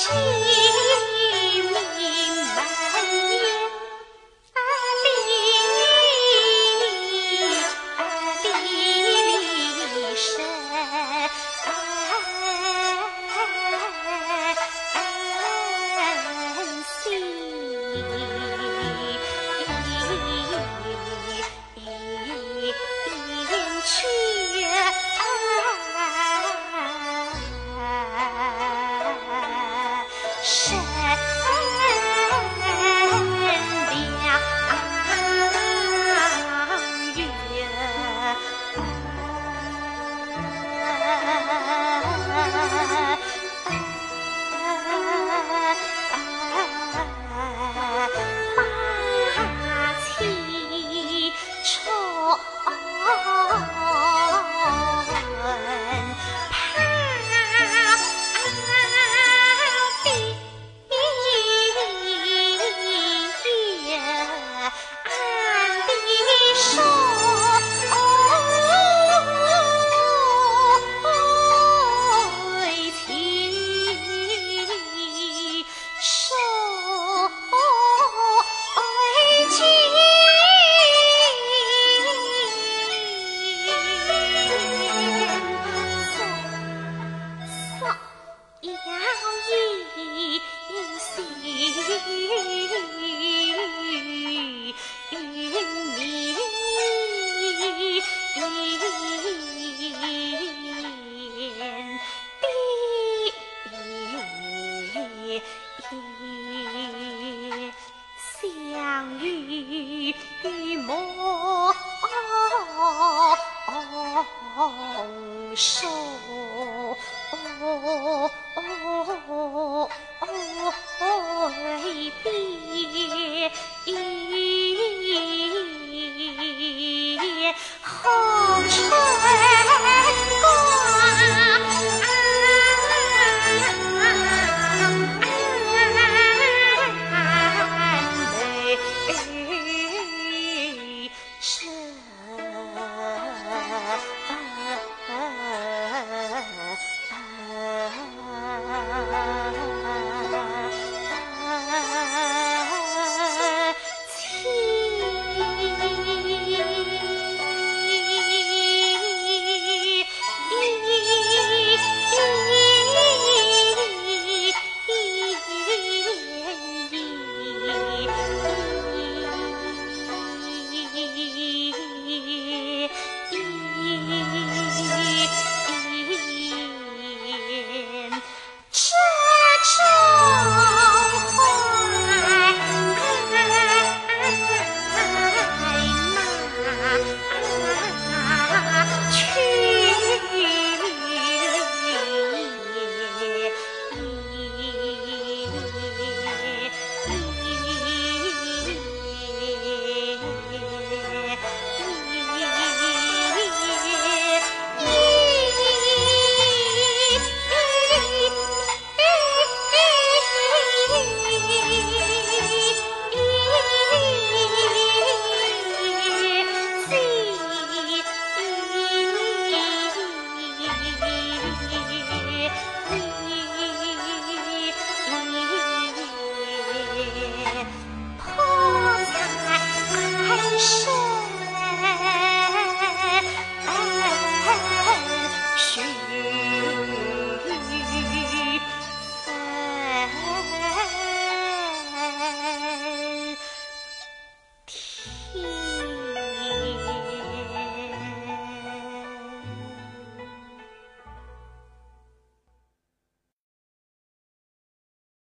情。手。Oh.